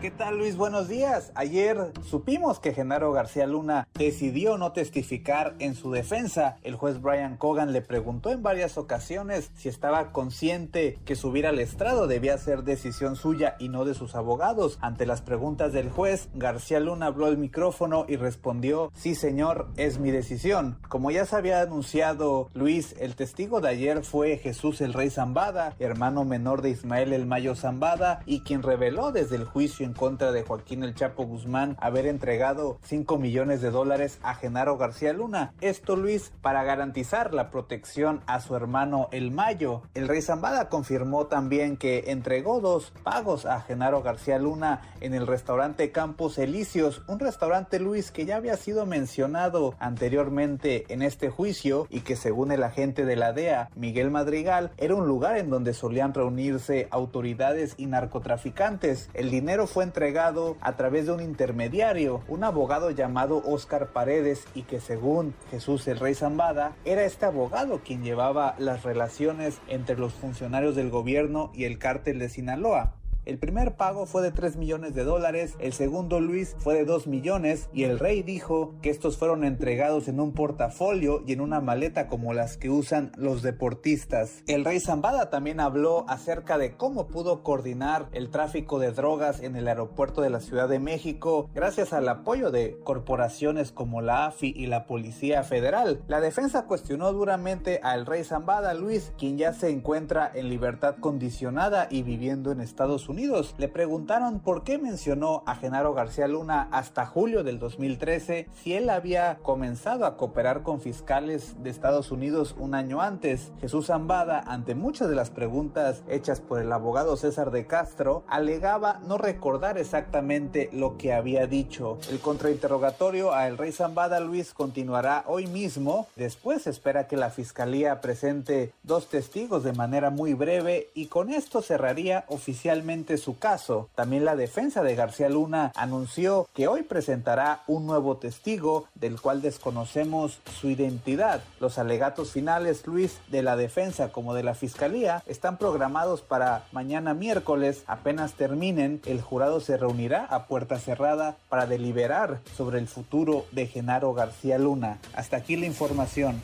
¿Qué tal Luis? Buenos días. Ayer supimos que Genaro García Luna decidió no testificar en su defensa. El juez Brian Cogan le preguntó en varias ocasiones si estaba consciente que subir al estrado debía ser decisión suya y no de sus abogados. Ante las preguntas del juez, García Luna habló el micrófono y respondió, sí señor, es mi decisión. Como ya se había anunciado Luis, el testigo de ayer fue Jesús el Rey Zambada, hermano menor de Ismael el Mayo Zambada y quien reveló desde el juicio en contra de Joaquín El Chapo Guzmán haber entregado 5 millones de dólares a Genaro García Luna. Esto, Luis, para garantizar la protección a su hermano El Mayo. El rey Zambada confirmó también que entregó dos pagos a Genaro García Luna en el restaurante Campos Elíseos, un restaurante, Luis, que ya había sido mencionado anteriormente en este juicio y que según el agente de la DEA, Miguel Madrigal, era un lugar en donde solían reunirse autoridades y narcotraficantes. El dinero fue entregado a través de un intermediario, un abogado llamado Oscar Paredes y que según Jesús el Rey Zambada, era este abogado quien llevaba las relaciones entre los funcionarios del gobierno y el cártel de Sinaloa. El primer pago fue de 3 millones de dólares, el segundo Luis fue de 2 millones y el rey dijo que estos fueron entregados en un portafolio y en una maleta como las que usan los deportistas. El rey Zambada también habló acerca de cómo pudo coordinar el tráfico de drogas en el aeropuerto de la Ciudad de México gracias al apoyo de corporaciones como la AFI y la Policía Federal. La defensa cuestionó duramente al rey Zambada Luis, quien ya se encuentra en libertad condicionada y viviendo en Estados Unidos le preguntaron por qué mencionó a Genaro García Luna hasta julio del 2013 si él había comenzado a cooperar con fiscales de Estados Unidos un año antes. Jesús Zambada, ante muchas de las preguntas hechas por el abogado César de Castro, alegaba no recordar exactamente lo que había dicho. El contrainterrogatorio a el rey Zambada Luis continuará hoy mismo. Después espera que la fiscalía presente dos testigos de manera muy breve y con esto cerraría oficialmente su caso. También la defensa de García Luna anunció que hoy presentará un nuevo testigo del cual desconocemos su identidad. Los alegatos finales, Luis, de la defensa como de la fiscalía están programados para mañana miércoles. Apenas terminen, el jurado se reunirá a puerta cerrada para deliberar sobre el futuro de Genaro García Luna. Hasta aquí la información.